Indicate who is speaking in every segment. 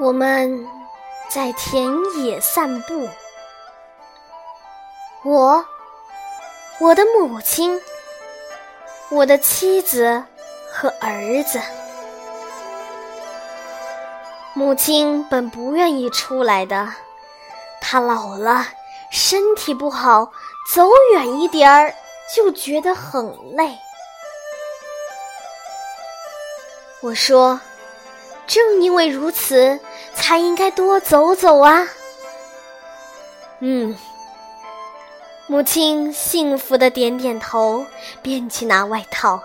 Speaker 1: 我们在田野散步，我、我的母亲、我的妻子和儿子。母亲本不愿意出来的，她老了，身体不好，走远一点儿就觉得很累。我说。正因为如此，才应该多走走啊！嗯，母亲幸福的点点头，便去拿外套。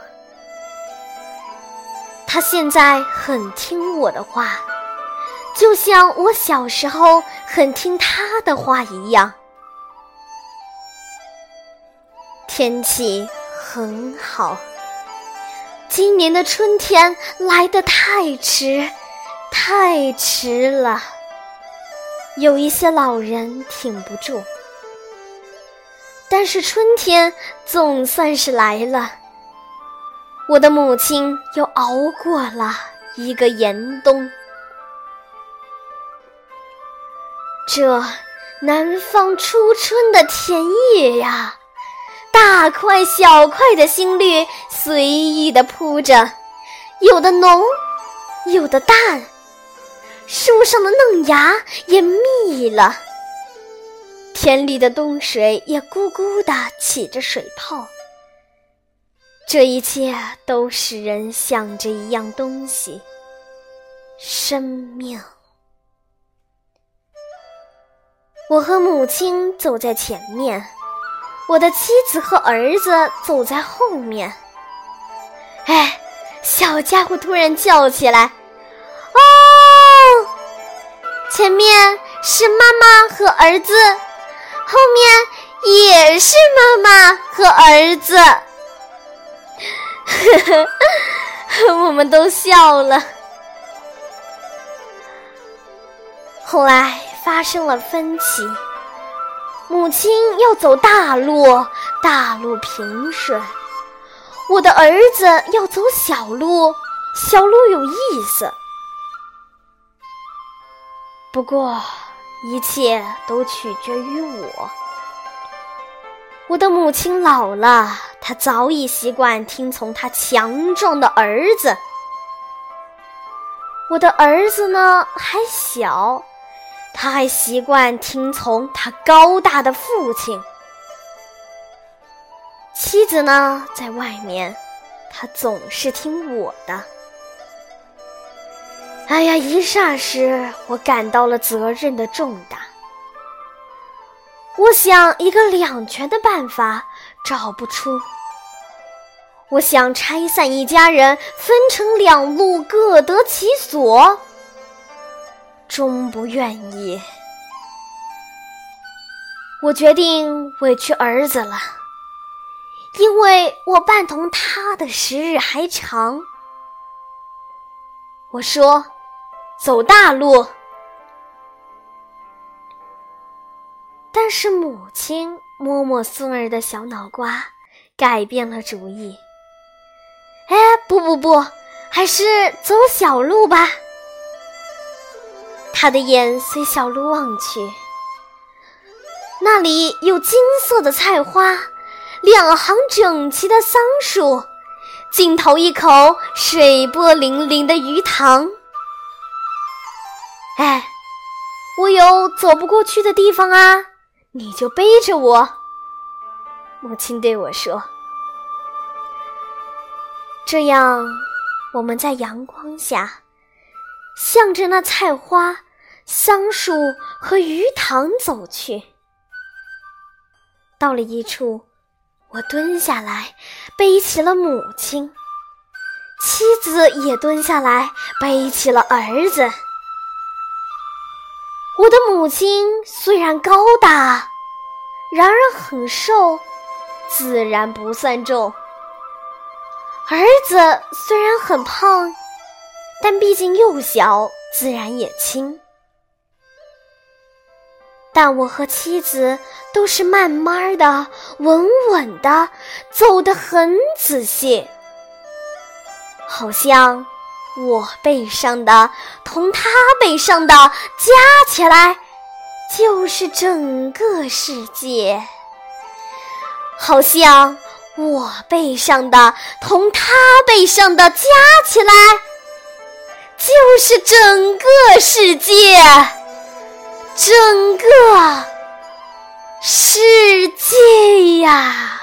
Speaker 1: 她现在很听我的话，就像我小时候很听她的话一样。天气很好。今年的春天来得太迟，太迟了，有一些老人挺不住。但是春天总算是来了，我的母亲又熬过了一个严冬。这南方初春的田野呀！大块小块的新绿随意的铺着，有的浓，有的淡，树上的嫩芽也密了，田里的冬水也咕咕的起着水泡。这一切都使人想着一样东西——生命。我和母亲走在前面。我的妻子和儿子走在后面。哎，小家伙突然叫起来：“哦！”前面是妈妈和儿子，后面也是妈妈和儿子。呵呵，我们都笑了。后来发生了分歧。母亲要走大路，大路平顺；我的儿子要走小路，小路有意思。不过，一切都取决于我。我的母亲老了，她早已习惯听从她强壮的儿子。我的儿子呢，还小。他还习惯听从他高大的父亲。妻子呢，在外面，他总是听我的。哎呀，一霎时，我感到了责任的重大。我想一个两全的办法，找不出。我想拆散一家人，分成两路，各得其所。终不愿意，我决定委屈儿子了，因为我伴同他的时日还长。我说：“走大路。”但是母亲摸摸孙儿的小脑瓜，改变了主意。哎，不不不，还是走小路吧。他的眼随小路望去，那里有金色的菜花，两行整齐的桑树，尽头一口水波粼粼的鱼塘。哎，我有走不过去的地方啊，你就背着我。母亲对我说：“这样，我们在阳光下，向着那菜花。”桑树和鱼塘走去，到了一处，我蹲下来背起了母亲，妻子也蹲下来背起了儿子。我的母亲虽然高大，然而很瘦，自然不算重。儿子虽然很胖，但毕竟幼小，自然也轻。但我和妻子都是慢慢的、稳稳的，走得很仔细，好像我背上的同他背上的加起来，就是整个世界。好像我背上的同他背上的加起来，就是整个世界，整个世界呀。